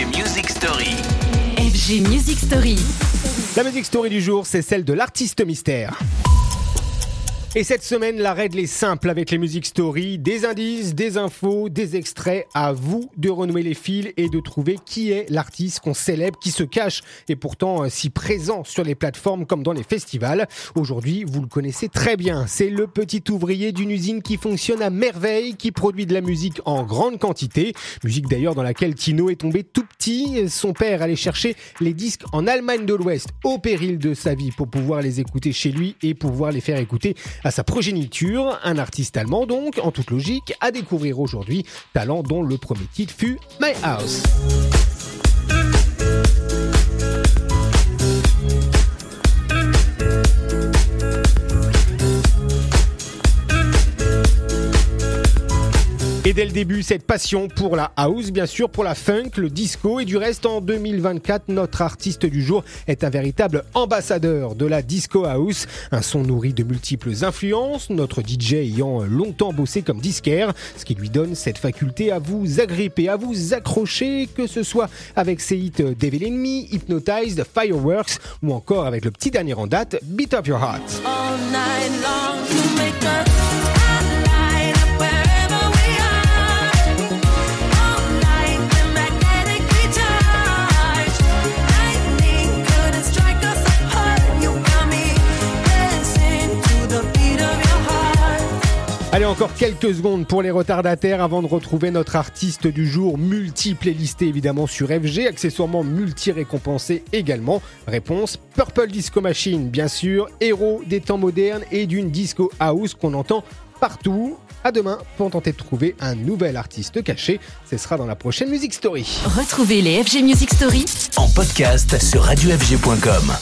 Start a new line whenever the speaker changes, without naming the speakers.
FG Music Story.
FG Music Story.
La musique story du jour, c'est celle de l'artiste mystère. Et cette semaine, la règle est simple avec les musiques story, des indices, des infos, des extraits. À vous de renouer les fils et de trouver qui est l'artiste qu'on célèbre, qui se cache et pourtant euh, si présent sur les plateformes comme dans les festivals. Aujourd'hui, vous le connaissez très bien. C'est le petit ouvrier d'une usine qui fonctionne à merveille, qui produit de la musique en grande quantité. Musique d'ailleurs dans laquelle Tino est tombé tout petit. Son père allait chercher les disques en Allemagne de l'Ouest au péril de sa vie pour pouvoir les écouter chez lui et pouvoir les faire écouter à sa progéniture, un artiste allemand donc, en toute logique, à découvrir aujourd'hui, talent dont le premier titre fut My House. Et dès le début, cette passion pour la house, bien sûr, pour la funk, le disco. Et du reste, en 2024, notre artiste du jour est un véritable ambassadeur de la disco house. Un son nourri de multiples influences, notre DJ ayant longtemps bossé comme disquaire, ce qui lui donne cette faculté à vous agripper, à vous accrocher, que ce soit avec ses hits Devil Me, Hypnotized, Fireworks ou encore avec le petit dernier en date, Beat Up Your Heart.
all night long make
Allez, encore quelques secondes pour les retardataires avant de retrouver notre artiste du jour, multiple et listé évidemment sur FG, accessoirement multi-récompensé également. Réponse Purple Disco Machine, bien sûr, héros des temps modernes et d'une disco house qu'on entend partout. À demain pour tenter de trouver un nouvel artiste caché. Ce sera dans la prochaine Music Story.
Retrouvez les FG Music Story
En podcast sur radiofg.com.